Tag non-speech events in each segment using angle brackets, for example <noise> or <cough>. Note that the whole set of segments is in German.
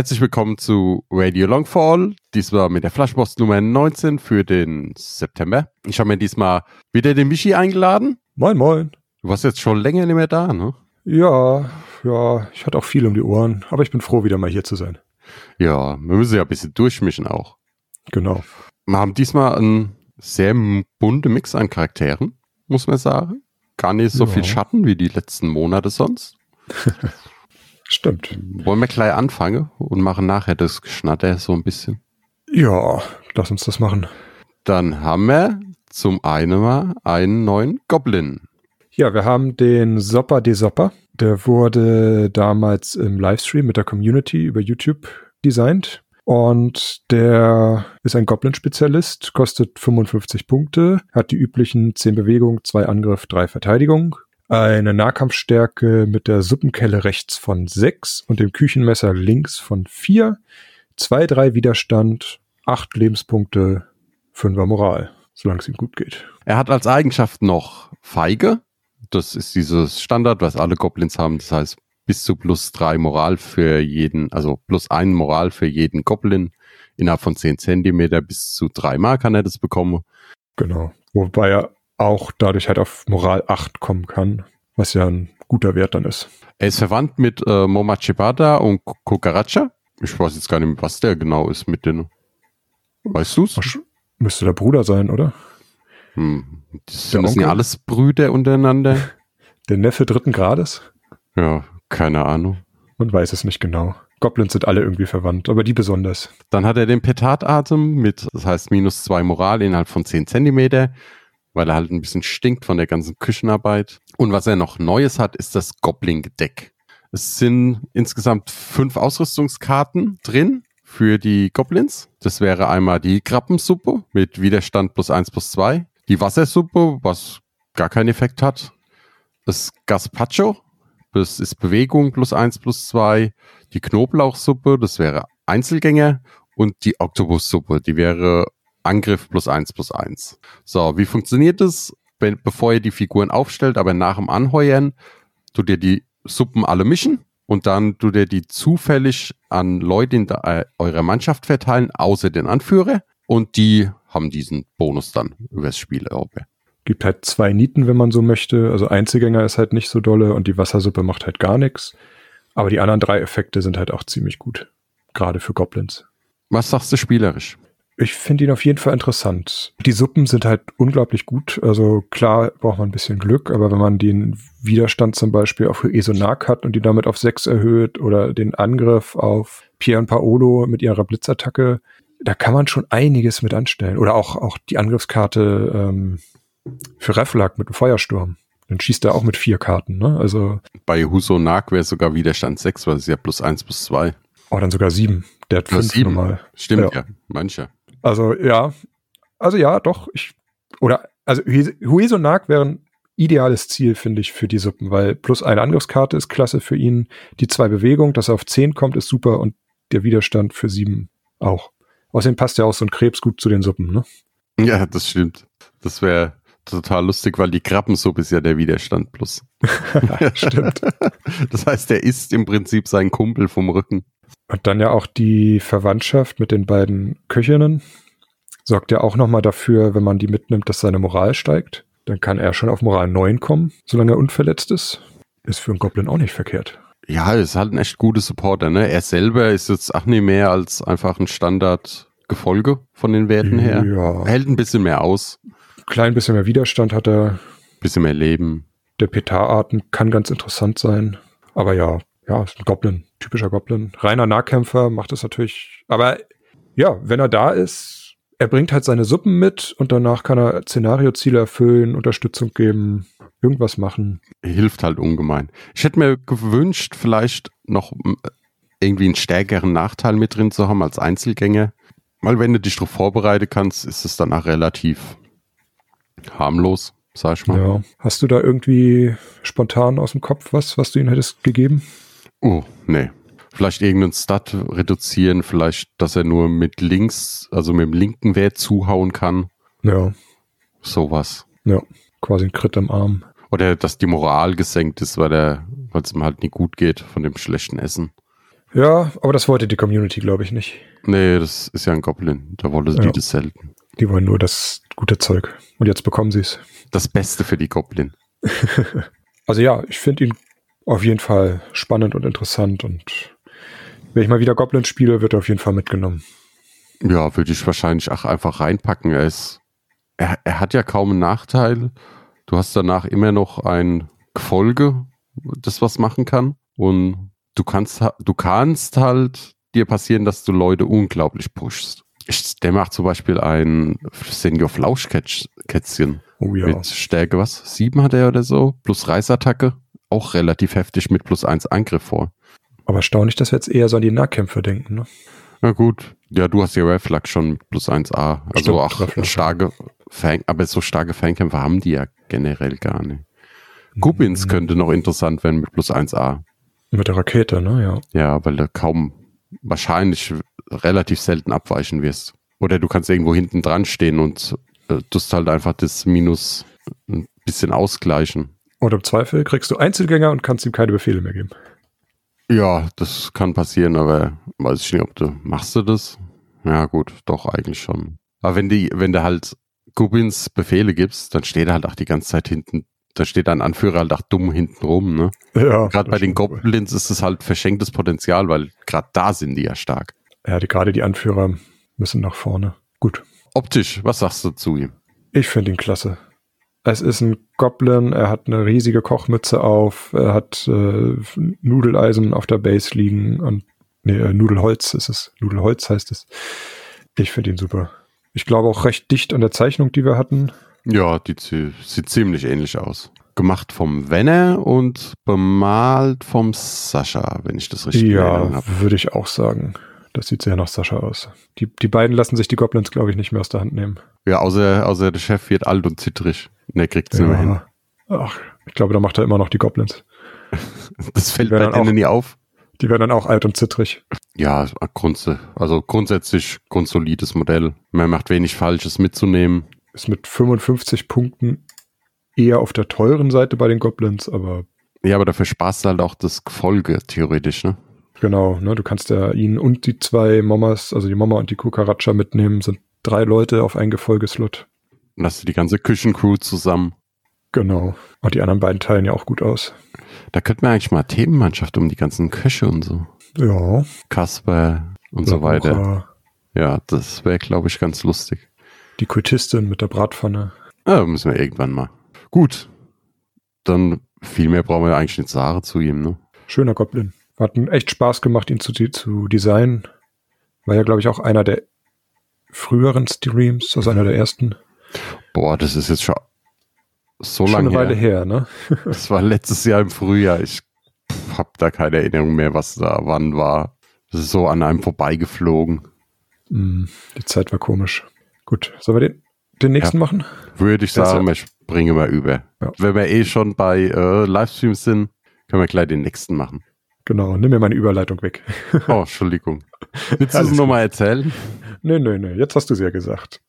Herzlich willkommen zu Radio Longfall. Diesmal mit der Flashbox Nummer 19 für den September. Ich habe mir diesmal wieder den Michi eingeladen. Moin, moin. Du warst jetzt schon länger nicht mehr da, ne? Ja, ja, ich hatte auch viel um die Ohren, aber ich bin froh, wieder mal hier zu sein. Ja, wir müssen ja ein bisschen durchmischen auch. Genau. Wir haben diesmal einen sehr bunte Mix an Charakteren, muss man sagen. Gar nicht so Ja. viel Schatten wie die letzten Monate sonst. <laughs> Stimmt. Wollen wir gleich anfangen und machen nachher das Geschnatter so ein bisschen. Ja, lass uns das machen. Dann haben wir zum einen mal einen neuen Goblin. Ja, wir haben den Sopper de Sopper. Der wurde damals im Livestream mit der Community über YouTube designt. Und der ist ein Goblin-Spezialist, kostet 55 Punkte, hat die üblichen 10 Bewegung, 2 Angriff, 3 Verteidigung, eine Nahkampfstärke mit der Suppenkelle rechts von 6 und dem Küchenmesser links von 4, 2, 3 Widerstand, 8 Lebenspunkte, 5er Moral, solange es ihm gut geht. Er hat als Eigenschaft noch Feige. Das ist dieses Standard, was alle Goblins haben. Das heißt, bis zu plus drei Moral für jeden, also plus ein Moral für jeden Goblin. Innerhalb von 10 Zentimeter bis zu drei Mal kann er das bekommen. Genau. Wobei er auch dadurch halt auf Moral 8 kommen kann, was ja ein guter Wert dann ist. Er ist verwandt mit äh, Momachibada und Kukaracha. Ich weiß jetzt gar nicht, was der genau ist mit den. Weißt du's? Müsste der Bruder sein, oder? Hm. Das Der sind Onkel? alles Brüder untereinander. <laughs> Der Neffe dritten Grades? Ja, keine Ahnung. Man weiß es nicht genau. Goblins sind alle irgendwie verwandt, aber die besonders. Dann hat er den Petardatem mit, das heißt minus zwei Moral innerhalb von 10 Zentimeter, weil er halt ein bisschen stinkt von der ganzen Küchenarbeit. Und was er noch Neues hat, ist das Goblin-Deck. Es sind insgesamt fünf Ausrüstungskarten drin für die Goblins. Das wäre einmal die Krabbensuppe mit Widerstand plus eins plus zwei, die Wassersuppe, was gar keinen Effekt hat, das Gazpacho, das ist Bewegung plus eins plus zwei, die Knoblauchsuppe, das wäre Einzelgänger und die Oktopussuppe, die wäre Angriff plus eins plus eins. So, wie funktioniert das? Wenn, bevor ihr die Figuren aufstellt, aber nach dem Anheuern, tut ihr die Suppen alle mischen und dann tut ihr die zufällig an Leute in der, äh, eurer Mannschaft verteilen, außer den Anführer. Und die haben diesen Bonus dann übers Spiel erobert. Gibt halt zwei Nieten, wenn man so möchte. Also Einzelgänger ist halt nicht so dolle und die Wassersuppe macht halt gar nichts. Aber die anderen drei Effekte sind halt auch ziemlich gut. Gerade für Goblins. Was sagst du spielerisch? Ich finde ihn auf jeden Fall interessant. Die Suppen sind halt unglaublich gut. Also klar braucht man ein bisschen Glück, aber wenn man den Widerstand zum Beispiel auf Esonak hat und die damit auf 6 erhöht oder den Angriff auf Pier und Paolo mit ihrer Blitzattacke, da kann man schon einiges mit anstellen. Oder auch, auch die Angriffskarte ähm, für Reflag mit dem Feuersturm. Dann schießt er auch mit vier Karten, ne? Also, Bei Huso Nag wäre sogar Widerstand 6, weil es ist ja plus 1 plus 2. oh, dann sogar sieben. Der hat Plus fünf sieben. normal. Stimmt Ja. ja, mancher. Also ja, also ja, doch. Ich, oder also Huesonak wäre ein ideales Ziel, finde ich, für die Suppen, weil plus eine Angriffskarte ist klasse für ihn. Die zwei Bewegungen, dass er auf 10 kommt, ist super und der Widerstand für 7 auch. Außerdem passt ja auch so ein Krebs gut zu den Suppen, ne? Ja, das stimmt. Das wäre total lustig, weil die Krabbensuppe ist ja der Widerstand plus. <laughs> Stimmt. <laughs> Das heißt, er isst im Prinzip seinen Kumpel vom Rücken. Und dann ja auch die Verwandtschaft mit den beiden Köchinnen sorgt ja auch nochmal dafür, wenn man die mitnimmt, dass seine Moral steigt. Dann kann er schon auf Moral 9 kommen, solange er unverletzt ist. Ist für einen Goblin auch nicht verkehrt. Ja, ist halt ein echt guter Supporter, ne? Er selber ist jetzt auch nicht mehr als einfach ein Standard-Gefolge von den Werten her. Ja. Hält ein bisschen mehr aus, Klein bisschen mehr Widerstand hat er. bisschen mehr Leben. Der Petararten kann ganz interessant sein. Aber ja, ja, ist ein Goblin. Typischer Goblin. Reiner Nahkämpfer macht das natürlich. Aber ja, wenn er da ist, er bringt halt seine Suppen mit und danach kann er Szenarioziele erfüllen, Unterstützung geben, irgendwas machen. Hilft halt ungemein. Ich hätte mir gewünscht, vielleicht noch mm, irgendwie einen stärkeren Nachteil mit drin zu haben als Einzelgänger. Weil wenn du dich darauf vorbereiten kannst, ist es danach relativ harmlos, sag ich mal. Ja. Hast du da irgendwie spontan aus dem Kopf was, was du ihm hättest gegeben? Oh, nee. Vielleicht irgendeinen Stat reduzieren, vielleicht, dass er nur mit links, also mit dem linken Wert zuhauen kann. Ja, Sowas. ja. Quasi ein Crit am Arm. Oder dass die Moral gesenkt ist, weil es ihm halt nicht gut geht von dem schlechten Essen. Ja, aber das wollte die Community, glaube ich, nicht. Nee, das ist ja ein Goblin. Da wollte Ja. die das selten. Die wollen nur das gute Zeug. Und jetzt bekommen sie es. Das Beste für die Goblin. <laughs> Also ja, ich finde ihn auf jeden Fall spannend und interessant und wenn ich mal wieder Goblin spiele, wird er auf jeden Fall mitgenommen. Ja, würde ich wahrscheinlich auch einfach reinpacken. Er ist, er, er hat ja kaum einen Nachteil. Du hast danach immer noch ein Gefolge, das was machen kann. Und du kannst, du kannst halt dir passieren, dass du Leute unglaublich pushst. Ich, der macht zum Beispiel ein Senior Flauschkätzchen Oh ja. mit Stärke, was? Sieben hat er oder so? Plus Reißattacke. Auch relativ heftig mit plus eins Angriff vor. Aber erstaunlich, dass wir jetzt eher so an die Nahkämpfe denken. Ne? Na gut. Ja, du hast ja Reflux schon mit plus 1a. Also Stimmt, auch starke Fang, aber so starke Fangkämpfer haben die ja generell gar nicht. Gubbins Mhm. könnte noch interessant werden mit plus 1a. Mit der Rakete, ne? Ja. Ja, weil du kaum wahrscheinlich relativ selten abweichen wirst. Oder du kannst irgendwo hinten dran stehen und äh, tust halt einfach das Minus ein bisschen ausgleichen. Und im Zweifel kriegst du Einzelgänger und kannst ihm keine Befehle mehr geben. Ja, das kann passieren, aber weiß ich nicht, ob du machst du das? Ja, gut, doch eigentlich schon. Aber wenn die, wenn du halt Gubbins Befehle gibst, dann steht er halt auch die ganze Zeit hinten, da steht ein Anführer halt auch dumm hinten rum, ne? Ja. Gerade bei den. Goblins ist es halt verschenktes Potenzial, weil gerade da sind die ja stark. Ja, die, gerade die Anführer müssen nach vorne. Gut. Optisch, was sagst du zu ihm? Ich finde ihn klasse. Es ist ein Goblin, er hat eine riesige Kochmütze auf, er hat äh, Nudeleisen auf der Base liegen und nee, äh, Nudelholz ist es. Nudelholz heißt es. Ich finde ihn super. Ich glaube auch recht dicht an der Zeichnung, die wir hatten. Ja, die sieht ziemlich ähnlich aus. Gemacht vom Wenner und bemalt vom Sascha, wenn ich das richtig Ja, habe. würde ich auch sagen. Das sieht sehr nach Sascha aus. Die, die beiden lassen sich die Goblins, glaube ich, nicht mehr aus der Hand nehmen. Ja, außer, außer der Chef wird alt und zittrig. Und er kriegt es mehr hin. Ach, ich glaube, da macht er immer noch die Goblins. <laughs> Das fällt bei dann auch- denen nie auf. Die werden dann auch alt und zittrig. Ja, grunds also grundsätzlich grundsolides Modell. Man macht wenig Falsches mitzunehmen. Ist mit 55 Punkten eher auf der teuren Seite bei den Goblins, aber Ja, aber dafür sparst du halt auch das Gefolge, theoretisch, ne? Genau, ne, du kannst ja ihn und die zwei Momas, also die Mama und die Kukaracha mitnehmen, sind drei Leute auf ein Gefolgeslot. Und hast du die ganze Küchencrew zusammen. Genau. Und die anderen beiden teilen ja auch gut aus. Da könnte man eigentlich mal Themenmannschaft um die ganzen Köche und so. Ja. Kasper und so weiter. Laura, Ja, das wäre, glaube ich, ganz lustig. Die Kultistin mit der Bratpfanne. Ja, müssen wir irgendwann mal. Gut. Dann viel mehr brauchen wir eigentlich nicht sagen zu ihm, ne? Schöner Goblin. Hat echt Spaß gemacht, ihn zu, zu designen. War ja, glaube ich, auch einer der früheren Streams, also einer der ersten. Boah, das ist jetzt schon so Schon lange eine Weile her. her, ne? <laughs> <laughs> Das war letztes Jahr im Frühjahr. Ich habe da keine Erinnerung mehr, was da wann war. Das ist so an einem vorbeigeflogen. Mm, die Zeit war komisch. Gut, sollen wir den, den nächsten machen? Würde ich sagen, ja- wir springen mal über. Ja. Wenn wir eh schon bei äh, Livestreams sind, können wir gleich den nächsten machen. Genau, nimm mir meine Überleitung weg. Oh, Entschuldigung. Willst du es nochmal erzählen? Nee, nee, nee, jetzt hast du es ja gesagt.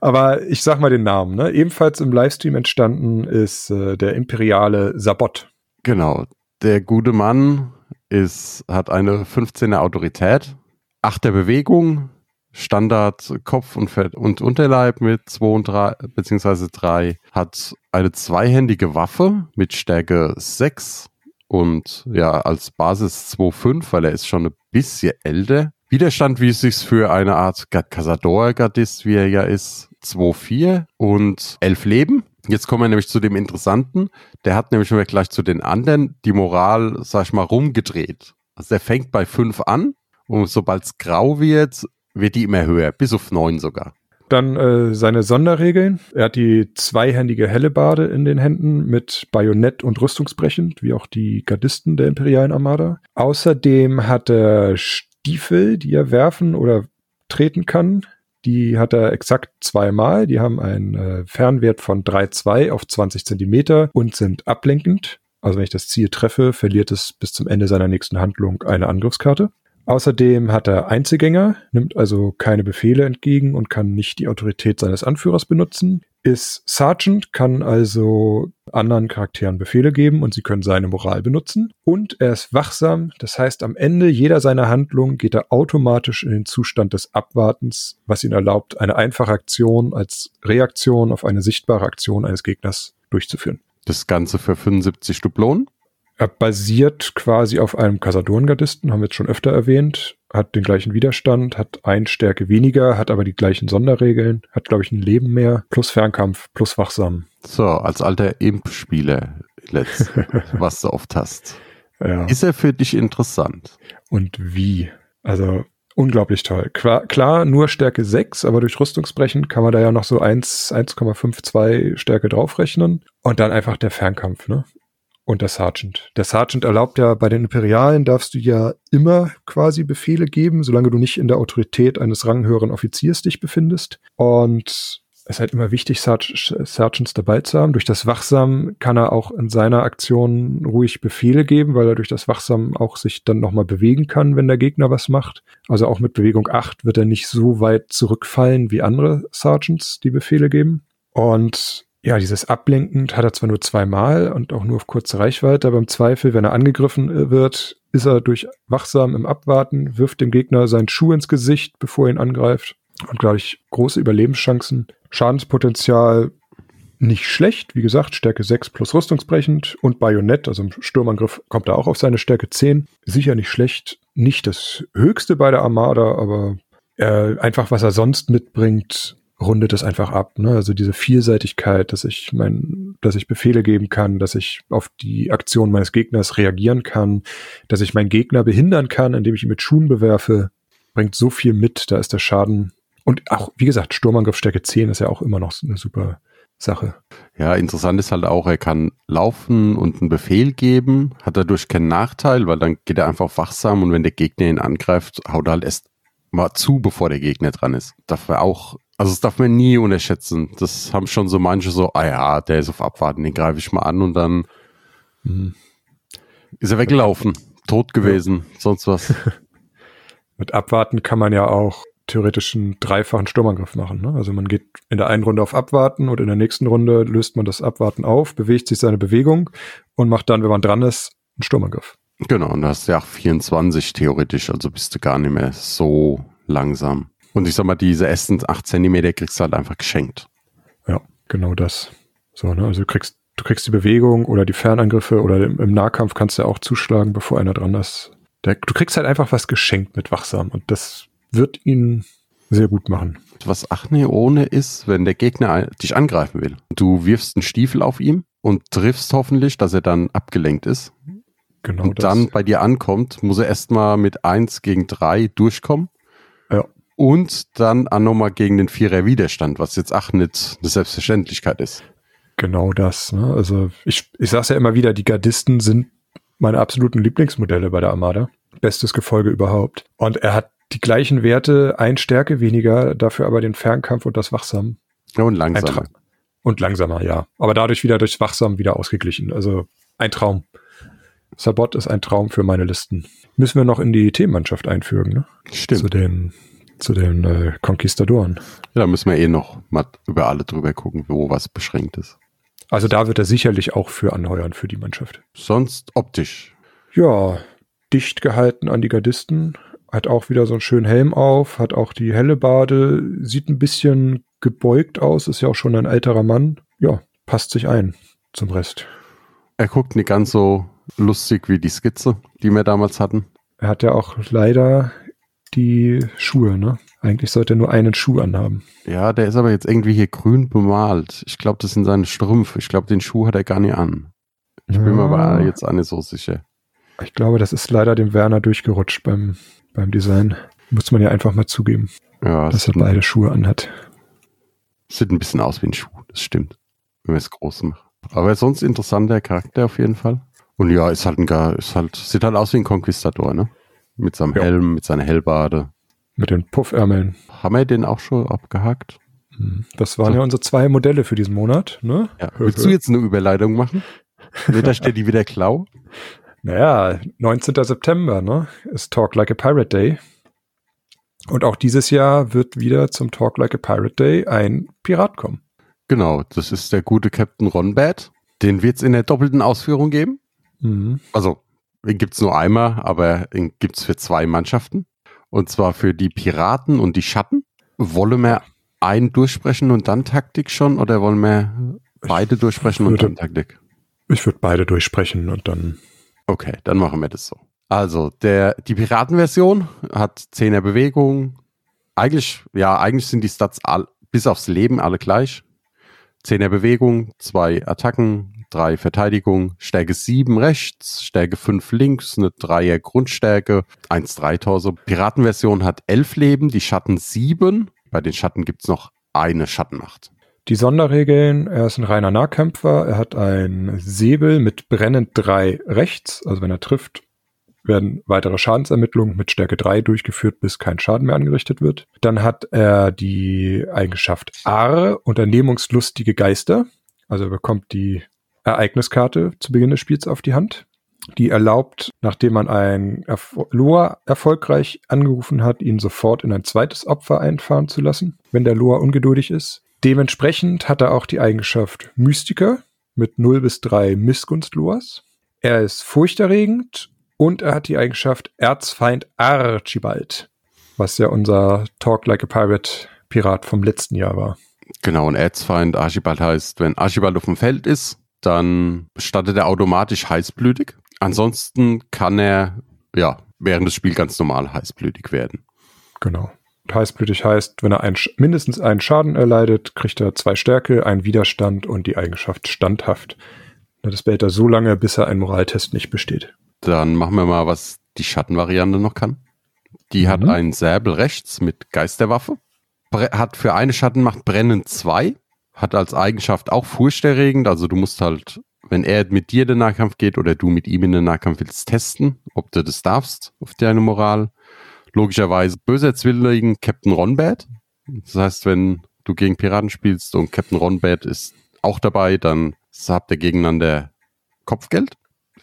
Aber ich sag mal den Namen. Ne? Ebenfalls im Livestream entstanden ist äh, der imperiale Sabot. Genau. Der gute Mann ist, hat eine 15er Autorität, 8er Bewegung, Standard Kopf und, Fett und Unterleib mit 2 und 3, beziehungsweise 3, hat eine zweihändige Waffe mit Stärke 6 und ja, als Basis 2,5, weil er ist schon ein bisschen älter. Widerstand, wie es sich für eine Art Cazador-Gardist, wie er ja ist, 2,4 und 11 Leben. Jetzt kommen wir nämlich zu dem Interessanten. Der hat nämlich im Vergleich zu den anderen die Moral, sag ich mal, rumgedreht. Also der fängt bei 5 an und sobald es grau wird, wird die immer höher, bis auf 9 sogar. Dann äh, seine Sonderregeln. Er hat die zweihändige Hellebarde in den Händen mit Bajonett und Rüstungsbrechend, wie auch die Gardisten der Imperialen Armada. Außerdem hat er Stiefel, die er werfen oder treten kann. Die hat er exakt zweimal. Die haben einen äh, Fernwert von 3,2 auf 20 Zentimeter und sind ablenkend. Also wenn ich das Ziel treffe, verliert es bis zum Ende seiner nächsten Handlung eine Angriffskarte. Außerdem hat er Einzelgänger, nimmt also keine Befehle entgegen und kann nicht die Autorität seines Anführers benutzen. Ist Sergeant, kann also anderen Charakteren Befehle geben und sie können seine Moral benutzen. Und er ist wachsam, das heißt, am Ende jeder seiner Handlungen geht er automatisch in den Zustand des Abwartens, was ihn erlaubt, eine einfache Aktion als Reaktion auf eine sichtbare Aktion eines Gegners durchzuführen. Das Ganze für 75 Dublonen? Er basiert quasi auf einem Casadorn-Gardisten, haben wir jetzt schon öfter erwähnt, hat den gleichen Widerstand, hat ein Stärke weniger, hat aber die gleichen Sonderregeln, hat, glaube ich, ein Leben mehr, plus Fernkampf, plus Wachsam. So, als alter Imp-Spieler, <laughs> was du oft hast. Ja. Ist er für dich interessant? Und wie? Also unglaublich toll. Klar, klar, nur Stärke 6, aber durch Rüstungsbrechen kann man da ja noch so 1, 1,52 Stärke draufrechnen. Und dann einfach der Fernkampf, ne? Und der Sergeant. Der Sergeant erlaubt ja, bei den Imperialen darfst du ja immer quasi Befehle geben, solange du nicht in der Autorität eines ranghöheren Offiziers dich befindest. Und es ist halt immer wichtig, Sergeants dabei zu haben. Durch das Wachsam kann er auch in seiner Aktion ruhig Befehle geben, weil er durch das Wachsam auch sich dann nochmal bewegen kann, wenn der Gegner was macht. Also auch mit Bewegung 8 wird er nicht so weit zurückfallen wie andere Sergeants, die Befehle geben. Und ja, dieses Ablenkend hat er zwar nur zweimal und auch nur auf kurze Reichweite, aber im Zweifel, wenn er angegriffen äh, wird, ist er durch Wachsam im Abwarten, wirft dem Gegner seinen Schuh ins Gesicht, bevor er ihn angreift. Und ich, große Überlebenschancen. Schadenspotenzial nicht schlecht. Wie gesagt, Stärke 6 plus Rüstungsbrechend und Bajonett, also im Sturmangriff kommt er auch auf seine Stärke 10. Sicher nicht schlecht. Nicht das höchste bei der Armada, aber äh, einfach was er sonst mitbringt, rundet es einfach ab. Ne? Also diese Vielseitigkeit, dass ich mein, dass ich Befehle geben kann, dass ich auf die Aktion meines Gegners reagieren kann, dass ich meinen Gegner behindern kann, indem ich ihn mit Schuhen bewerfe, bringt so viel mit. Da ist der Schaden und auch, wie gesagt, Sturmangriff Stärke 10 ist ja auch immer noch eine super Sache. Ja, interessant ist halt auch, er kann laufen und einen Befehl geben, hat dadurch keinen Nachteil, weil dann geht er einfach wachsam und wenn der Gegner ihn angreift, haut er halt erst mal zu, bevor der Gegner dran ist. Darf er auch also das darf man nie unterschätzen. Das haben schon so manche so, ah ja, der ist auf Abwarten, den greife ich mal an und dann mhm. ist er weggelaufen, tot gewesen, ja. sonst was. <laughs> Mit Abwarten kann man ja auch theoretisch einen dreifachen Sturmangriff machen. Ne? Also man geht in der einen Runde auf Abwarten und in der nächsten Runde löst man das Abwarten auf, bewegt sich seine Bewegung und macht dann, wenn man dran ist, einen Sturmangriff. Genau, und da hast du ja auch 24 theoretisch, also bist du gar nicht mehr so langsam. Und ich sag mal, diese ersten 8 Zentimeter kriegst du halt einfach geschenkt. Ja, genau das. So, ne? Also du kriegst, du kriegst die Bewegung oder die Fernangriffe oder im, im Nahkampf kannst du auch zuschlagen, bevor einer dran ist. Der, du kriegst halt einfach was geschenkt mit Wachsam und das wird ihn sehr gut machen. Was Achne ohne ist, wenn der Gegner dich angreifen will. Du wirfst einen Stiefel auf ihm und triffst hoffentlich, dass er dann abgelenkt ist. Genau. Und das. dann bei dir ankommt, muss er erstmal mit 1 gegen 3 durchkommen und dann auch nochmal gegen den Vierer Widerstand, was jetzt auch nicht eine Selbstverständlichkeit ist. Genau das. Ne? Also ich, ich sage ja immer wieder, die Gardisten sind meine absoluten Lieblingsmodelle bei der Armada. Bestes Gefolge überhaupt. Und er hat die gleichen Werte, ein Stärke weniger, dafür aber den Fernkampf und das Wachsam. Und langsamer. Und langsamer, ja. Aber dadurch wieder durchs Wachsam wieder ausgeglichen. Also ein Traum. Sabot ist ein Traum für meine Listen. Müssen wir noch in die Themenmannschaft einfügen, ne? Stimmt. Zu den zu den äh, Conquistadoren. Ja, da müssen wir eh noch mal über alle drüber gucken, wo was beschränkt ist. Also da wird er sicherlich auch für anheuern für die Mannschaft. Sonst optisch. Ja, dicht gehalten an die Gardisten, hat auch wieder so einen schönen Helm auf, hat auch die helle Bade, sieht ein bisschen gebeugt aus, ist ja auch schon ein älterer Mann. Ja, passt sich ein zum Rest. Er guckt nicht ganz so lustig wie die Skizze, die wir damals hatten. Er hat ja auch leider die Schuhe, ne? Eigentlich sollte er nur einen Schuh anhaben. Ja, der ist aber jetzt irgendwie hier grün bemalt. Ich glaube, das sind seine Strümpfe. Ich glaube, den Schuh hat er gar nicht an. Ich bin ja. mir aber jetzt auch nicht so sicher. Ich glaube, das ist leider dem Werner durchgerutscht beim, beim Design. Muss man ja einfach mal zugeben. Ja, dass er beide Schuhe anhat. Sieht ein bisschen aus wie ein Schuh, das stimmt. Wenn wir es groß machen. Aber sonst interessanter Charakter auf jeden Fall. Und ja, ist halt ein gar, ist halt, sieht halt aus wie ein Konquistador, ne? Mit seinem Ja. Helm, mit seiner Hellbade. Mit den Puffärmeln. Haben wir den auch schon abgehakt? Hm, Das waren So. ja unsere zwei Modelle für diesen Monat, ne? Ja. Willst du jetzt eine Überleitung machen? Wird da steht die wieder Klau? Naja, 19. September, ne? Ist Talk Like a Pirate Day. Und auch dieses Jahr wird wieder zum Talk Like a Pirate Day ein Pirat kommen. Genau, das ist der gute Captain Ronbad. Den wird es in der doppelten Ausführung geben. Mhm. Also, den gibt's nur einmal, aber den gibt's für zwei Mannschaften. Und zwar für die Piraten und die Schatten. Wollen wir einen durchsprechen und dann Taktik schon? Oder wollen wir beide durchsprechen und würde- dann Taktik? Ich würde beide durchsprechen und dann. Okay, dann machen wir das so. Also, der, die Piratenversion hat 10er Bewegung. Eigentlich, ja, eigentlich sind die Stats all, bis aufs Leben alle gleich. 10er Bewegung, zwei Attacken, drei Verteidigung, Stärke 7 rechts, Stärke 5 links, eine 3er Grundstärke, 1-3 Torso. Piratenversion hat 11 Leben, die Schatten 7. Bei den Schatten gibt's noch eine Schattenmacht. Die Sonderregeln, er ist ein reiner Nahkämpfer, er hat ein Säbel mit brennend 3 rechts, also wenn er trifft, werden weitere Schadensermittlungen mit Stärke 3 durchgeführt, bis kein Schaden mehr angerichtet wird. Dann hat er die Eigenschaft Arre, unternehmungslustige Geister, also er bekommt die Ereigniskarte zu Beginn des Spiels auf die Hand. Die erlaubt, nachdem man ein Erf Loa erfolgreich angerufen hat, ihn sofort in ein zweites Opfer einfahren zu lassen, wenn der Loa ungeduldig ist. Dementsprechend hat er auch die Eigenschaft Mystiker mit 0 bis 3 Missgunst-Loas. Er ist furchterregend und er hat die Eigenschaft Erzfeind Archibald, was ja unser Talk Like a Pirate Pirat vom letzten Jahr war. Genau, und Erzfeind Archibald heißt, wenn Archibald auf dem Feld ist, dann startet er automatisch heißblütig. Ansonsten kann er, ja, während des Spiels ganz normal heißblütig werden. Genau. Heißblütig heißt, wenn er ein, mindestens einen Schaden erleidet, kriegt er zwei Stärke, einen Widerstand und die Eigenschaft standhaft. Das behält er so lange, bis er einen Moraltest nicht besteht. Dann machen wir mal, was die Schattenvariante noch kann. Die hat Mhm. einen Säbel rechts mit Geisterwaffe. Bre hat für eine Schattenmacht Brennen 2. Hat als Eigenschaft auch furchterregend. Also du musst halt, wenn er mit dir in den Nahkampf geht oder du mit ihm in den Nahkampf willst, testen, ob du das darfst auf deine Moral. Logischerweise böser Zwilling Captain Ronbad. Das heißt, wenn du gegen Piraten spielst und Captain Ronbad ist auch dabei, dann habt ihr gegeneinander Kopfgeld.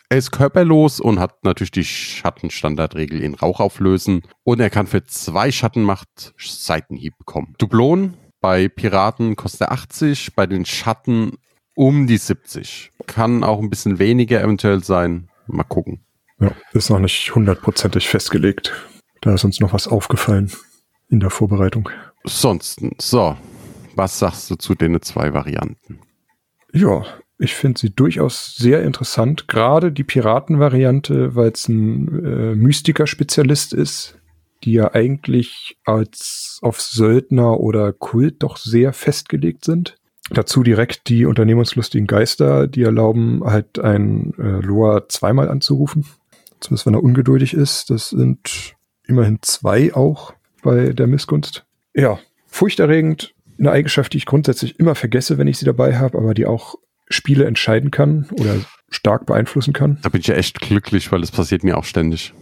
Er ist körperlos und hat natürlich die Schattenstandardregel in Rauch auflösen. Und er kann für zwei Schattenmacht Seitenhieb bekommen. Dublon bei Piraten kostet er 80, bei den Schatten um die 70. Kann auch ein bisschen weniger eventuell sein. Mal gucken. Ja, ist noch nicht hundertprozentig festgelegt. Da ist uns noch was aufgefallen in der Vorbereitung. Sonst, so. Was sagst du zu den zwei Varianten? Ja, ich finde sie durchaus sehr interessant. Gerade die Piratenvariante, weil es ein äh, Mystiker-Spezialist ist, die ja eigentlich als auf Söldner oder Kult doch sehr festgelegt sind. Dazu direkt die unternehmungslustigen Geister, die erlauben halt ein äh, Loa zweimal anzurufen. Zumindest wenn er ungeduldig ist. Das sind immerhin zwei auch bei der Missgunst. Ja, furchterregend. Eine Eigenschaft, die ich grundsätzlich immer vergesse, wenn ich sie dabei habe, aber die auch Spiele entscheiden kann oder stark beeinflussen kann. Da bin ich ja echt glücklich, weil es passiert mir auch ständig.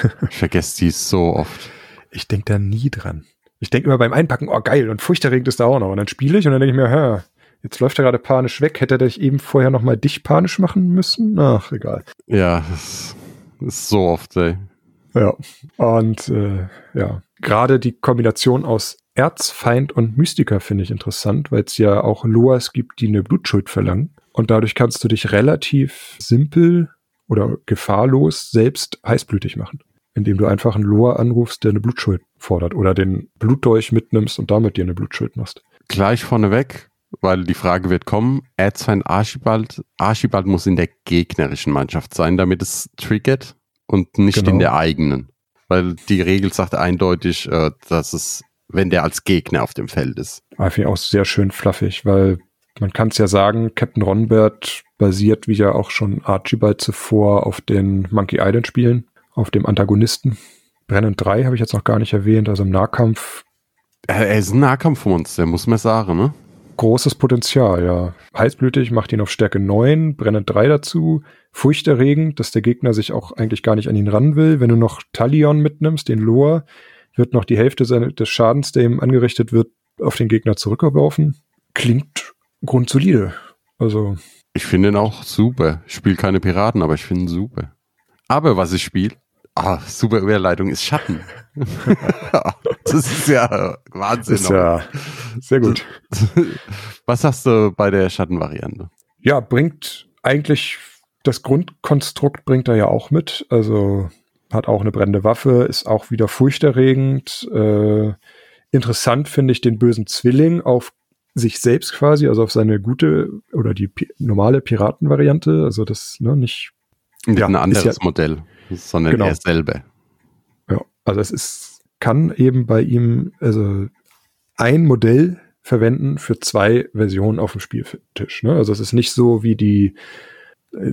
<laughs> ich vergesse die so oft. Ich denke da nie dran. Ich denke immer beim Einpacken, oh geil, und furchterregend ist da auch noch. Und dann spiele ich und dann denke ich mir, hä, jetzt läuft er gerade panisch weg. Hätte er dich eben vorher noch mal dich panisch machen müssen? Ach, egal. Ja, das ist so oft, ey. Ja. Und äh, ja, gerade die Kombination aus Erzfeind und Mystiker finde ich interessant, weil es ja auch Loas gibt, die eine Blutschuld verlangen. Und dadurch kannst du dich relativ simpel oder gefahrlos selbst heißblütig machen. Indem du einfach einen Loa anrufst, der eine Blutschuld fordert oder den Blutdolch mitnimmst und damit dir eine Blutschuld machst. Gleich vorneweg, weil die Frage wird kommen, Erzfeind Archibald, Archibald muss in der gegnerischen Mannschaft sein, damit es triggert und nicht Genau. in der eigenen. Weil die Regel sagt eindeutig, äh, dass es, wenn der als Gegner auf dem Feld ist. Aber finde ich auch sehr schön fluffig, weil man kann es ja sagen, Captain Ronbert basiert, wie ja auch schon Archibald zuvor, auf den Monkey Island Spielen, auf dem Antagonisten. Brennend 3 habe ich jetzt noch gar nicht erwähnt, also im Nahkampf Er, er ist ein Nahkampfmonster, muss man sagen, ne? Großes Potenzial, ja. Heißblütig macht ihn auf Stärke 9, brennend 3 dazu. Furchterregend, dass der Gegner sich auch eigentlich gar nicht an ihn ran will. Wenn du noch Talion mitnimmst, den Loa, wird noch die Hälfte des Schadens, der ihm angerichtet wird, auf den Gegner zurückgeworfen. Klingt grundsolide. Also. Ich finde ihn auch super. Ich spiele keine Piraten, aber ich finde ihn super. Aber was ich spiele, ah, super Überleitung, ist Schatten. <laughs> das ist ja Wahnsinn. Ist ja sehr gut. <laughs> Was hast du bei der Schattenvariante? Ja, bringt eigentlich das Grundkonstrukt bringt er ja auch mit. Also hat auch eine brennende Waffe, ist auch wieder furchterregend. Äh, interessant finde ich den bösen Zwilling auf sich selbst quasi, also auf seine gute oder die pi normale Piratenvariante. Also das ne, nicht. Ja, ein anderes ja, Modell, sondern genau. er selber. Ja, also es ist, kann eben bei ihm, also ein Modell verwenden für zwei Versionen auf dem Spieltisch. Ne? Also es ist nicht so wie die äh,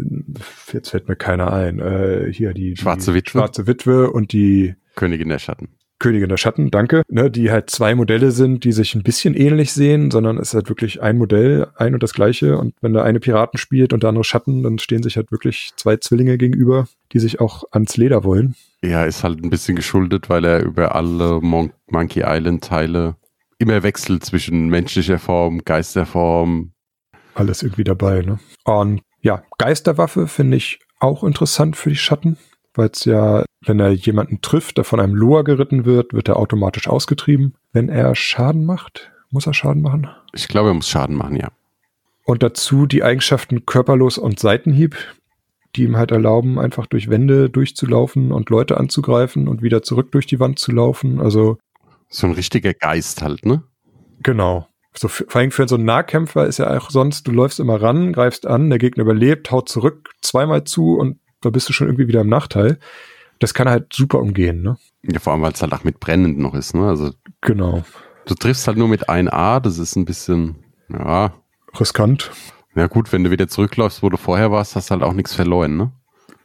jetzt fällt mir keiner ein. Äh, hier die, Schwarze die Witwe. Schwarze Witwe und die Königin der Schatten. Königin der Schatten, danke. Ne, die halt zwei Modelle sind, die sich ein bisschen ähnlich sehen, sondern es ist halt wirklich ein Modell, ein und das gleiche. Und wenn der eine Piraten spielt und der andere Schatten, dann stehen sich halt wirklich zwei Zwillinge gegenüber, die sich auch ans Leder wollen. Ja, ist halt ein bisschen geschuldet, weil er über alle Mon Monkey Island Teile immer wechselt zwischen menschlicher Form, Geisterform. Alles irgendwie dabei, ne? Und ja, Geisterwaffe finde ich auch interessant für die Schatten, weil es ja, wenn er jemanden trifft, der von einem Loa geritten wird, wird er automatisch ausgetrieben. Wenn er Schaden macht, muss er Schaden machen? Ich glaube, er muss Schaden machen, ja. Und dazu die Eigenschaften körperlos und Seitenhieb, die ihm halt erlauben, einfach durch Wände durchzulaufen und Leute anzugreifen und wieder zurück durch die Wand zu laufen. Also so ein richtiger Geist halt, ne? Genau. So, vor allem für so einen Nahkämpfer ist ja auch sonst, du läufst immer ran, greifst an, der Gegner überlebt, haut zurück, zweimal zu und da bist du schon irgendwie wieder im Nachteil. Das kann halt super umgehen, ne? Ja, vor allem, weil es halt auch mit brennend noch ist, ne? Also. Genau. Du triffst halt nur mit 1A, das ist ein bisschen, ja. Riskant. Ja, gut, wenn du wieder zurückläufst, wo du vorher warst, hast du halt auch nichts verloren, ne?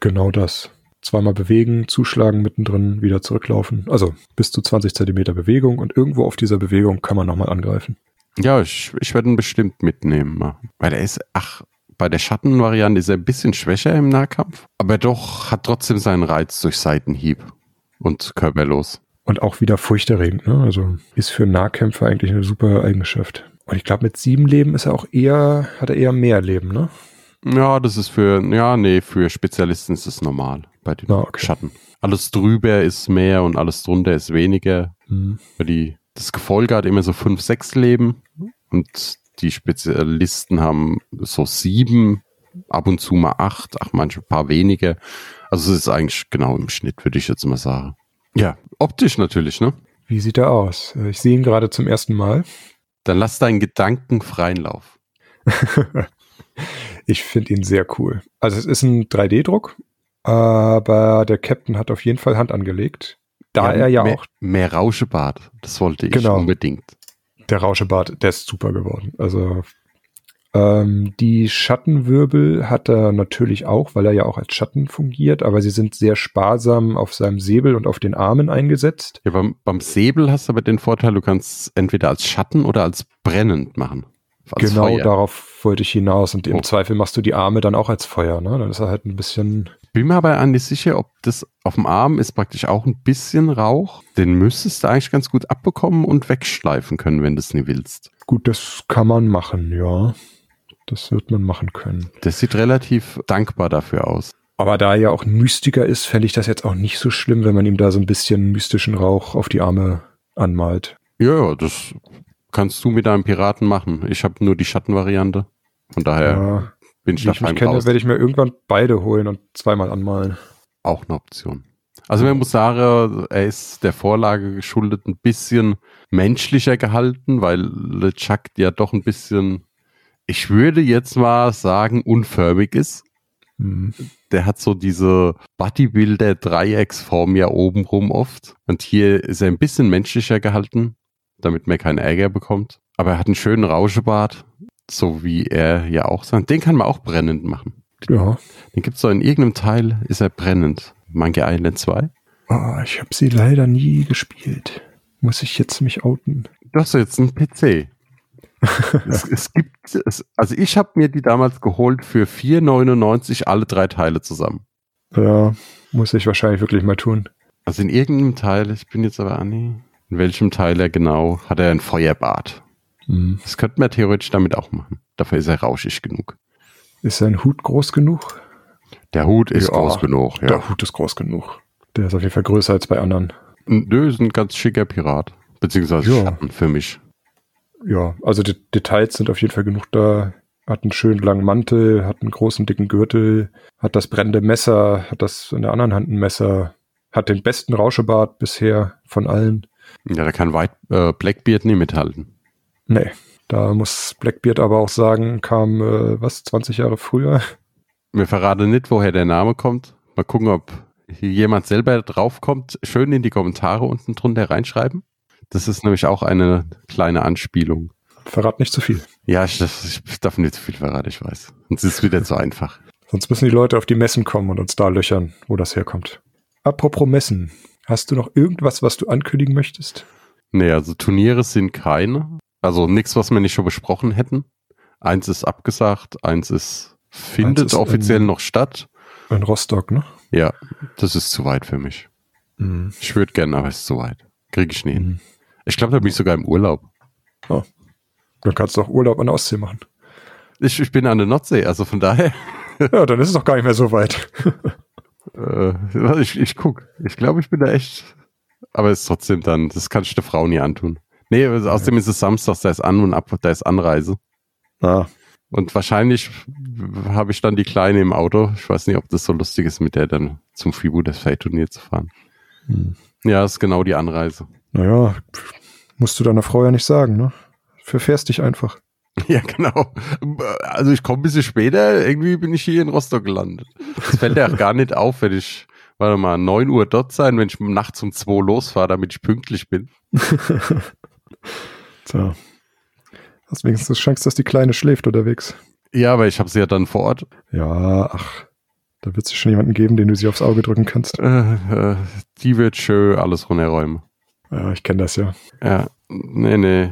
Genau das. Zweimal bewegen, zuschlagen, mittendrin wieder zurücklaufen. Also bis zu 20 Zentimeter Bewegung und irgendwo auf dieser Bewegung kann man nochmal angreifen. Ja, ich, ich werde ihn bestimmt mitnehmen. Weil er ist, ach, bei der Schattenvariante ist er ein bisschen schwächer im Nahkampf, aber doch hat trotzdem seinen Reiz durch Seitenhieb und körperlos. Und auch wieder furchterregend, ne? Also ist für Nahkämpfer eigentlich eine super Eigenschaft. Und ich glaube, mit sieben Leben ist er auch eher, hat er eher mehr Leben, ne? Ja, das ist für, ja, nee, für Spezialisten ist es normal bei den ah, okay. Schatten. Alles drüber ist mehr und alles drunter ist weniger. Mhm. Die, das Gefolge hat immer so fünf, sechs Leben und die Spezialisten haben so sieben, ab und zu mal acht, ach, manche paar weniger. Also es ist eigentlich genau im Schnitt, würde ich jetzt mal sagen. Ja, optisch natürlich, ne? Wie sieht er aus? Ich sehe ihn gerade zum ersten Mal. Dann lass deinen Gedanken freien Lauf. <laughs> ich finde ihn sehr cool. Also es ist ein 3D-Druck, aber der Captain hat auf jeden Fall Hand angelegt. Da ja, er ja mehr, auch. Mehr Rauschebart, das wollte ich genau. unbedingt. Der Rauschebart, der ist super geworden. Also ähm, die Schattenwirbel hat er natürlich auch, weil er ja auch als Schatten fungiert, aber sie sind sehr sparsam auf seinem Säbel und auf den Armen eingesetzt. Ja, beim, beim Säbel hast du aber den Vorteil, du kannst entweder als Schatten oder als brennend machen. Genau Feuer. darauf wollte ich hinaus. Und im oh. Zweifel machst du die Arme dann auch als Feuer. Ne? Dann ist er halt ein bisschen. Bin mir aber nicht sicher, ob das auf dem Arm ist praktisch auch ein bisschen Rauch. Den müsstest du eigentlich ganz gut abbekommen und wegschleifen können, wenn du es nie willst. Gut, das kann man machen, ja. Das wird man machen können. Das sieht relativ dankbar dafür aus. Aber da er ja auch ein Mystiker ist, fände ich das jetzt auch nicht so schlimm, wenn man ihm da so ein bisschen mystischen Rauch auf die Arme anmalt. Ja, das kannst du mit deinem Piraten machen. Ich habe nur die Schattenvariante. Von daher ja, bin ich da fein kenne, werde ich mir irgendwann beide holen und zweimal anmalen. Auch eine Option. Also man muss sagen, er ist der Vorlage geschuldet ein bisschen menschlicher gehalten, weil LeChuck ja doch ein bisschen, ich würde jetzt mal sagen, unförmig ist. Mhm. Der hat so diese Bodybuilder-Dreiecksform ja obenrum oft. Und hier ist er ein bisschen menschlicher gehalten damit man keinen Ärger bekommt. Aber er hat einen schönen Rauschebart, so wie er ja auch sagt. Den kann man auch brennend machen. Ja. Den gibt es so in irgendeinem Teil, ist er brennend. Monkey Island 2. Oh, ich habe sie leider nie gespielt. Muss ich jetzt mich outen? Du hast jetzt einen PC. <laughs> es, es, gibt, es, also ich habe mir die damals geholt für 4,99 alle drei Teile zusammen. Ja, muss ich wahrscheinlich wirklich mal tun. Also in irgendeinem Teil, ich bin jetzt aber Anni, in welchem Teil er genau, hat er ein Feuerbad. Hm. Das könnte man theoretisch damit auch machen. Dafür ist er rauschig genug. Ist sein Hut groß genug? Der Hut ist Ja, groß genug, ja. Der Hut ist groß genug. Der ist auf jeden Fall größer als bei anderen. Nö, ist ein ganz schicker Pirat. Beziehungsweise Ja. Schatten für mich. Ja, also die Details sind auf jeden Fall genug da. Hat einen schönen langen Mantel, hat einen großen dicken Gürtel, hat das brennende Messer, hat das in der anderen Hand ein Messer, hat den besten Rauschebart bisher von allen. Ja, da kann White, äh, Blackbeard nie mithalten. Nee, da muss Blackbeard aber auch sagen, kam, äh, was, 20 Jahre früher? Wir verraten nicht, woher der Name kommt. Mal gucken, ob jemand selber draufkommt. Schön in die Kommentare unten drunter reinschreiben. Das ist nämlich auch eine kleine Anspielung. Verrat nicht zu viel. Ja, ich, ich darf nicht zu viel verraten, ich weiß. Sonst ist es wieder zu einfach. Sonst müssen die Leute auf die Messen kommen und uns da löchern, wo das herkommt. Apropos Messen, hast du noch irgendwas, was du ankündigen möchtest? Nee, also Turniere sind keine. Also nichts, was wir nicht schon besprochen hätten. Eins ist abgesagt, eins ist findet Eins ist, offiziell ähm, noch statt. In Rostock, ne? Ja, das ist zu weit für mich. Mhm. Ich würde gerne, aber es ist zu weit. Krieg ich nie hin. Mhm. Ich glaube, da bin ich sogar im Urlaub. Dann kannst du auch Urlaub an der Ostsee machen. Ich, ich bin an der Nordsee, also von daher, Ja, dann ist es doch gar nicht mehr so weit. <laughs> äh, ich, ich guck. Ich glaube, ich bin da echt. Aber es ist trotzdem dann, das kann ich der Frau nie antun. Nee, also außerdem ist es Samstags, da ist An- und Ab, da ist Anreise. Ah, Und wahrscheinlich habe ich dann die Kleine im Auto. Ich weiß nicht, ob das so lustig ist, mit der dann zum Freebooters Fate Turnier zu fahren. Hm. Ja, das ist genau die Anreise. naja, musst du deiner Frau ja nicht sagen, ne? Verfährst dich einfach. <laughs> Ja, genau. Also ich komme ein bisschen später, irgendwie bin ich hier in Rostock gelandet. Es fällt ja auch gar nicht auf, wenn ich, warte mal, 9 Uhr dort sein, wenn ich nachts um 2 losfahre, damit ich pünktlich bin. <laughs> Tja. Hast wenigstens Chance, dass die Kleine schläft unterwegs. Ja, aber ich habe sie ja dann vor Ort. Ja, ach, da wird es schon jemanden geben, den du sie aufs Auge drücken kannst. Äh, äh, die wird schön alles runterräumen. Ja, ich kenne das ja. Ja, nee, nee.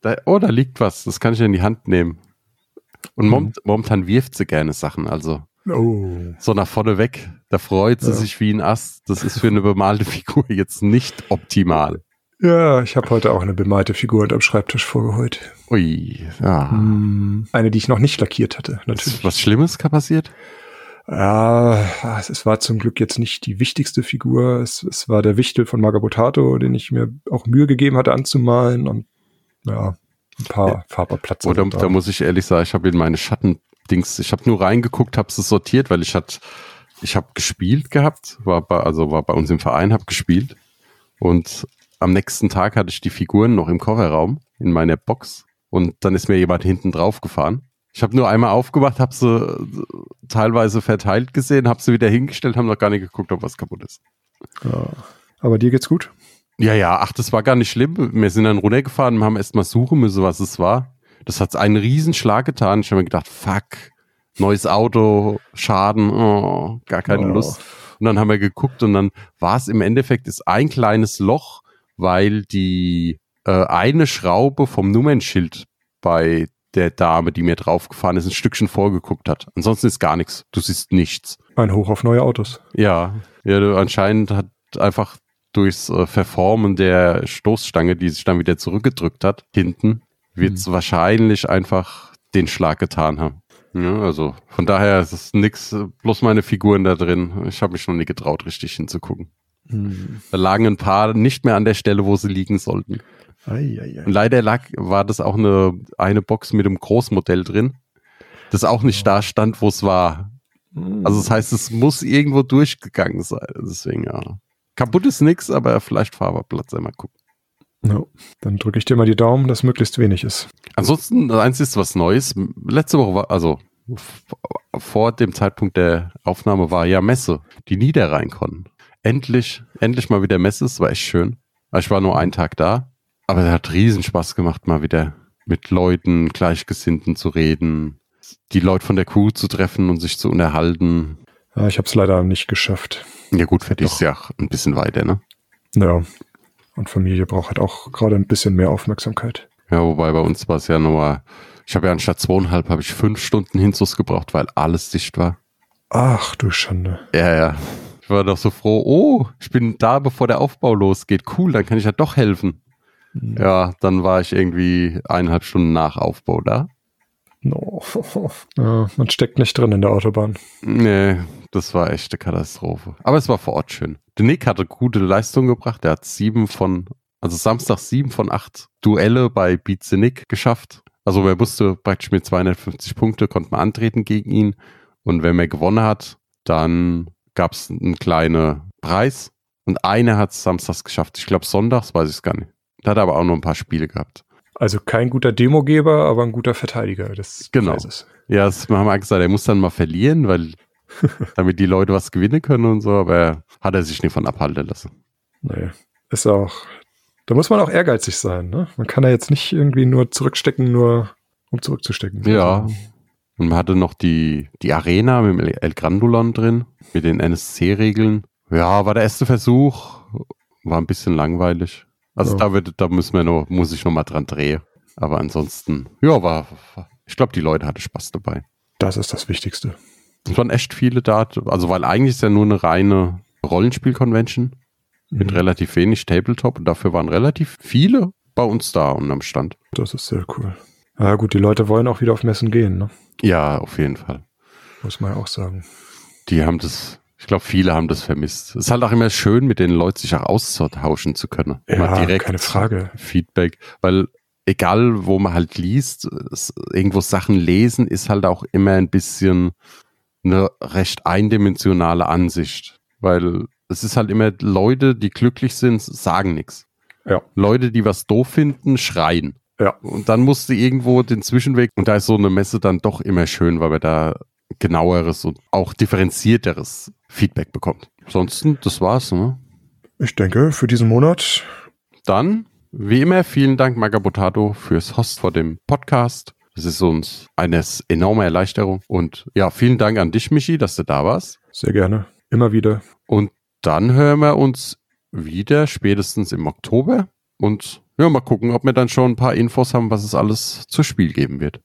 Da, oh, da liegt was. Das kann ich in die Hand nehmen. Und mom momentan wirft sie gerne Sachen. Also Oh. so nach vorne weg. Da freut sie Ja. sich wie ein Ast. Das ist für eine bemalte Figur jetzt nicht optimal. Ja, ich habe heute auch eine bemalte Figur unterm Schreibtisch vorgeholt. Ui, ja. Hm, Eine, die ich noch nicht lackiert hatte, Ist natürlich. was Schlimmes passiert? Ja, es, war zum Glück jetzt nicht die wichtigste Figur. Es, es war der Wichtel von Magabotato, den ich mir auch Mühe gegeben hatte anzumalen und ja, ein paar Farbabplatz. Oder da muss ich ehrlich sagen, ich habe in meine Schattendings, ich habe nur reingeguckt, habe es sortiert, weil ich hat, ich habe gespielt gehabt, war bei, also war bei uns im Verein, habe gespielt und am nächsten Tag hatte ich die Figuren noch im Kofferraum in meiner Box und dann ist mir jemand hinten drauf gefahren. Ich habe nur einmal aufgemacht, habe sie äh, teilweise verteilt gesehen, habe sie wieder hingestellt, haben noch gar nicht geguckt, ob was kaputt ist. ja. Aber dir geht's gut? Ja, ja, ach, das war gar nicht schlimm. Wir sind dann runtergefahren und haben erst mal suchen müssen, was es war. Das hat einen Riesenschlag getan. Ich habe mir gedacht, fuck, neues Auto, Schaden, oh, gar keine Oh. Lust. Und dann haben wir geguckt und dann war es im Endeffekt ist ein kleines Loch, weil die äh, eine Schraube vom Nummernschild bei der Dame, die mir draufgefahren ist, ein Stückchen vorgeguckt hat. Ansonsten ist gar nichts. Du siehst nichts. Ein Hoch auf neue Autos. Ja, ja du, anscheinend hat einfach durchs äh, Verformen der Stoßstange, die sich dann wieder zurückgedrückt hat, hinten, wird es wahrscheinlich einfach den Schlag getan haben. Ja, also von daher ist es nix, äh, bloß meine Figuren da drin. Ich habe mich noch nie getraut, richtig hinzugucken. Da lagen ein paar nicht mehr an der Stelle, wo sie liegen sollten. Ei, ei, ei. Und leider lag, war das auch eine, eine Box mit einem Großmodell drin, das auch nicht da stand, wo es war. Also das heißt, es muss irgendwo durchgegangen sein. Deswegen ja. Kaputt ist nix, aber vielleicht Fahrerplatz einmal gucken. No. Dann drücke ich dir mal die Daumen, dass möglichst wenig ist. Ansonsten, eins ist was Neues. Letzte Woche war, also vor dem Zeitpunkt der Aufnahme war ja Messe, die Niederrhein konnten. Endlich, endlich mal wieder Messe, es war echt schön. Ich war nur einen Tag da, aber es hat riesen Spaß gemacht, mal wieder mit Leuten, Gleichgesinnten zu reden, die Leute von der Crew zu treffen und sich zu unterhalten. Ja, ich habe es leider nicht geschafft. Ja gut, für dich ist ja auch ein bisschen weiter, ne? Ja. Und Familie braucht halt auch gerade ein bisschen mehr Aufmerksamkeit. Ja, wobei bei uns war es ja nur, ich habe ja anstatt zweieinhalb, habe ich fünf Stunden Hinzus gebraucht, weil alles dicht war. Ach du Schande. Ja, ja. Ich war doch so froh, oh, ich bin da, bevor der Aufbau losgeht. Cool, dann kann ich ja doch helfen. Hm. Ja, dann war ich irgendwie eineinhalb Stunden nach Aufbau da. No. <laughs> Ja, man steckt nicht drin in der Autobahn. Nee, das war echt eine Katastrophe. Aber es war vor Ort schön. Der Nick hatte gute Leistung gebracht. Der hat sieben von, also Samstag sieben von acht Duelle bei Beat the Nick geschafft. Also er musste praktisch mit 250 Punkte, konnte man antreten gegen ihn. Und wenn er gewonnen hat, dann gab es einen kleinen Preis. Und einer hat es samstags geschafft. Ich glaube, sonntags weiß ich es gar nicht. Da hat er aber auch noch ein paar Spiele gehabt. Also kein guter Demogeber, aber ein guter Verteidiger des Genau. Preises. Ja, das haben wir gesagt, er muss dann mal verlieren, weil <laughs> damit die Leute was gewinnen können und so, aber hat er sich nicht von abhalten lassen. Nee. Ist auch. Da muss man auch ehrgeizig sein, ne? Man kann da jetzt nicht irgendwie nur zurückstecken, nur um zurückzustecken. Ja. Also, Und man hatte noch die, die Arena mit dem El Grandulon drin, mit den NSC-Regeln. Ja, war der erste Versuch, war ein bisschen langweilig. Also Ja. da wird, da müssen wir noch, muss ich noch mal dran drehen. Aber ansonsten, ja, war, ich glaube, die Leute hatten Spaß dabei. Das ist das Wichtigste. Es waren echt viele da, also weil eigentlich ist ja nur eine reine Rollenspiel-Convention mit Mhm. relativ wenig Tabletop und dafür waren relativ viele bei uns da und am Stand. Das ist sehr cool. Ja gut, die Leute wollen auch wieder auf Messen gehen, ne? Ja, auf jeden Fall. Muss man ja auch sagen. Die haben das, ich glaube, viele haben das vermisst. Es ist halt auch immer schön, mit den Leuten sich auch austauschen zu können. Ja, keine Frage. Feedback, weil egal, wo man halt liest, es, irgendwo Sachen lesen, ist halt auch immer ein bisschen eine recht eindimensionale Ansicht, weil es ist halt immer Leute, die glücklich sind, sagen nichts. Ja. Leute, die was doof finden, schreien. Ja. Und dann musst du irgendwo den Zwischenweg, und da ist so eine Messe dann doch immer schön, weil man da genaueres und auch differenzierteres Feedback bekommt. Ansonsten, das war's, ne? Ich denke, für diesen Monat, Dann, wie immer, vielen Dank, Magabotato, fürs Host vor dem Podcast. Das ist uns eine enorme Erleichterung. Und ja, vielen Dank an dich, Michi, dass du da warst. sehr gerne. Immer wieder. Und dann hören wir uns wieder, spätestens im Oktober. Und ja, mal gucken, ob wir dann schon ein paar Infos haben, was es alles zu Spiel geben wird.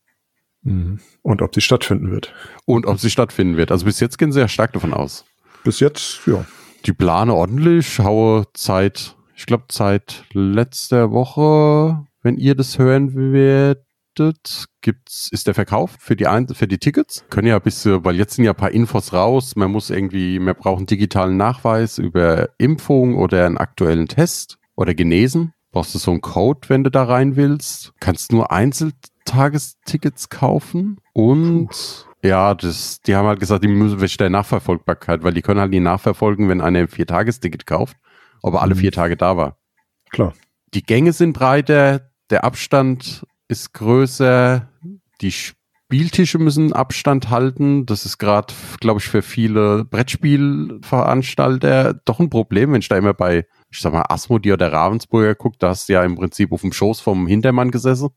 Mhm. Und ob sie stattfinden wird. Und ob sie stattfinden wird. Also bis jetzt gehen sie ja stark davon aus. Bis jetzt, ja. Die plane ordentlich, haue Zeit, ich glaube seit letzter Woche, wenn ihr das hören werdet, gibt's, ist der Verkauf für die, Ein für die Tickets. Können ja bis, weil jetzt sind ja ein paar Infos raus, man muss irgendwie, wir brauchen digitalen Nachweis über Impfung oder einen aktuellen Test oder genesen. Brauchst du so einen Code, wenn du da rein willst. Kannst nur Einzeltagestickets kaufen und ja, das, die haben halt gesagt, die müssen wegen der Nachverfolgbarkeit, weil die können halt nie nachverfolgen, wenn einer ein Viertagesticket kauft, ob er alle Mhm. vier Tage da war. Klar. Die Gänge sind breiter, der Abstand ist größer, die Spieltische müssen Abstand halten. Das ist gerade, glaube ich, für viele Brettspielveranstalter doch ein Problem, wenn ich da immer bei, ich sag mal, Asmodee oder Ravensburger gucke, da hast du ja im Prinzip auf dem Schoß vom Hintermann gesessen.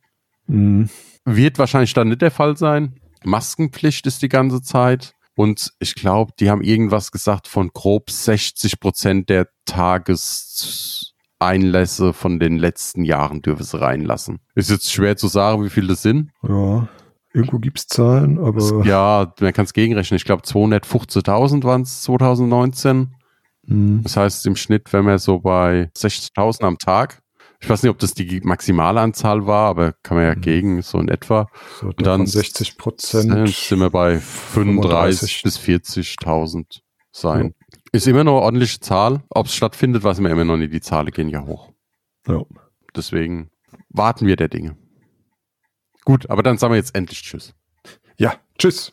Mhm. Wird wahrscheinlich dann nicht der Fall sein. Maskenpflicht ist die ganze Zeit. Und ich glaube, die haben irgendwas gesagt von grob 60 Prozent der Tageseinlässe von den letzten Jahren dürfen sie reinlassen. Ist jetzt schwer zu sagen, wie viele das sind. Ja. Irgendwo gibt's Zahlen, aber Ja, man kann es gegenrechnen. Ich glaube, 215.000 waren es 2019. Mhm. Das heißt, im Schnitt wären wir so bei 60.000 am Tag. Ich weiß nicht, ob das die maximale Anzahl war, aber kann man ja Mhm. gegen so in etwa. so dann davon 60 Dann Prozent. sind wir bei 35 35. bis 40.000 sein. Ist immer noch eine ordentliche Zahl. Ob es stattfindet, weiß man immer noch nicht. Die Zahlen gehen ja hoch. Ja. Deswegen warten wir der Dinge. Gut, aber dann sagen wir jetzt endlich Tschüss. ja, tschüss.